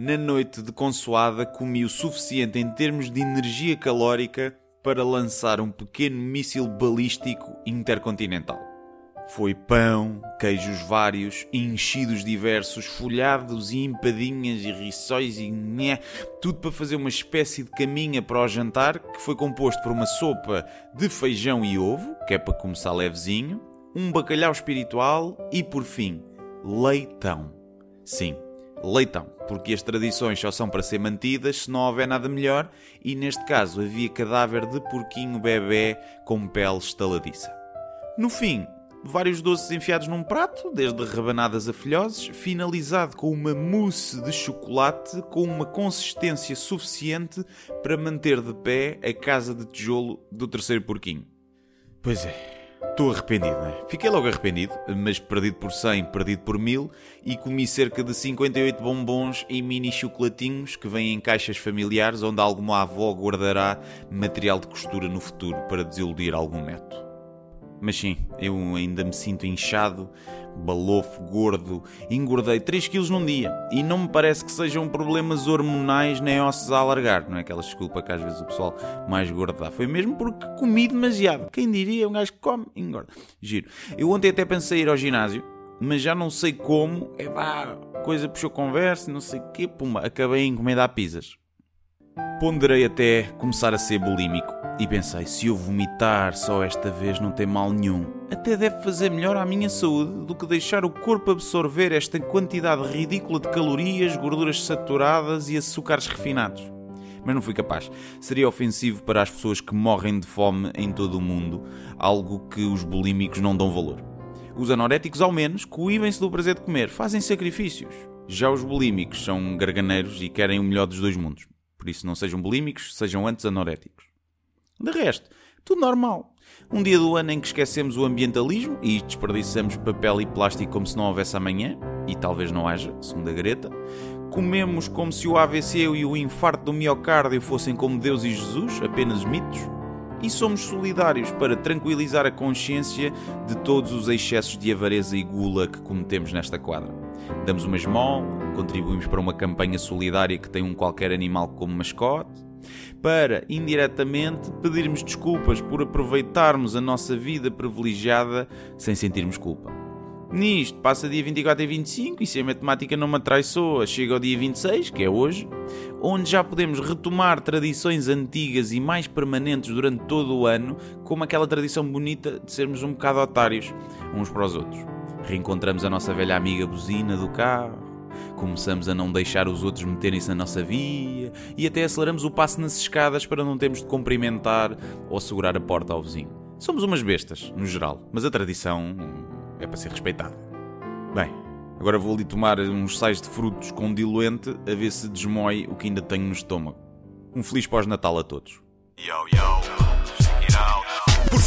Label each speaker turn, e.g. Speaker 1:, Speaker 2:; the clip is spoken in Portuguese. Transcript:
Speaker 1: Na noite de consoada comi o suficiente em termos de energia calórica para lançar um pequeno míssil balístico intercontinental. Foi pão, queijos vários, enchidos diversos, folhados e empadinhas e riçóis e nhé, tudo para fazer uma espécie de caminha para o jantar que foi composto por uma sopa de feijão e ovo, que é para começar levezinho, um bacalhau espiritual e, por fim, leitão. Sim, leitão, porque as tradições só são para ser mantidas se não houver nada melhor, e neste caso havia cadáver de porquinho bebê com pele estaladiça. No fim, vários doces enfiados num prato, desde rebanadas a filhoses, finalizado com uma mousse de chocolate com uma consistência suficiente para manter de pé a casa de tijolo do terceiro porquinho. Pois é, Estou arrependido, não é? Fiquei logo arrependido, mas perdido por 100, perdido por 1000 e comi cerca de 58 bombons e mini chocolatinhos que vêm em caixas familiares onde alguma avó guardará material de costura no futuro para desiludir algum neto. Mas sim, eu ainda me sinto inchado, balofo, gordo, engordei 3 kg num dia e não me parece que sejam problemas hormonais nem ossos a alargar, não é aquela desculpa que às vezes o pessoal mais gordo dá. Foi mesmo porque comi demasiado. Quem diria, um gajo que come, engorda. Giro. Eu ontem até pensei ir ao ginásio, mas já não sei como, é pá, coisa puxou conversa, não sei o quê, pumba, acabei em encomendar pizzas. Ponderei até começar a ser bulímico e pensei, se eu vomitar só esta vez não tem mal nenhum. Até deve fazer melhor à minha saúde do que deixar o corpo absorver esta quantidade ridícula de calorias, gorduras saturadas e açúcares refinados. Mas não fui capaz. Seria ofensivo para as pessoas que morrem de fome em todo o mundo, algo que os bulímicos não dão valor. Os anoréticos, ao menos, coíbem-se do prazer de comer, fazem sacrifícios. Já os bulímicos são garganeiros e querem o melhor dos dois mundos. Por isso, não sejam bulímicos, sejam antes anoréticos. De resto, tudo normal. Um dia do ano em que esquecemos o ambientalismo e desperdiçamos papel e plástico como se não houvesse amanhã, e talvez não haja, segundo a Greta. Comemos como se o AVC e o infarto do miocárdio fossem como Deus e Jesus, apenas mitos. E somos solidários para tranquilizar a consciência de todos os excessos de avareza e gula que cometemos nesta quadra. Damos uma esmola, contribuímos para uma campanha solidária que tem um qualquer animal como mascote, para, indiretamente, pedirmos desculpas por aproveitarmos a nossa vida privilegiada sem sentirmos culpa. Nisto, passa dia 24 e 25 e se a matemática não me atraiçoa, chega ao dia 26, que é hoje, onde já podemos retomar tradições antigas e mais permanentes durante todo o ano, como aquela tradição bonita de sermos um bocado otários uns para os outros. Reencontramos a nossa velha amiga buzina do carro, começamos a não deixar os outros meterem-se na nossa via e até aceleramos o passo nas escadas para não termos de cumprimentar ou segurar a porta ao vizinho. Somos umas bestas, no geral, mas a tradição é para ser respeitada. Bem, agora vou ali tomar uns sais de frutos com diluente a ver se desmoe o que ainda tenho no estômago. Um feliz pós-natal a todos.
Speaker 2: Yo, yo.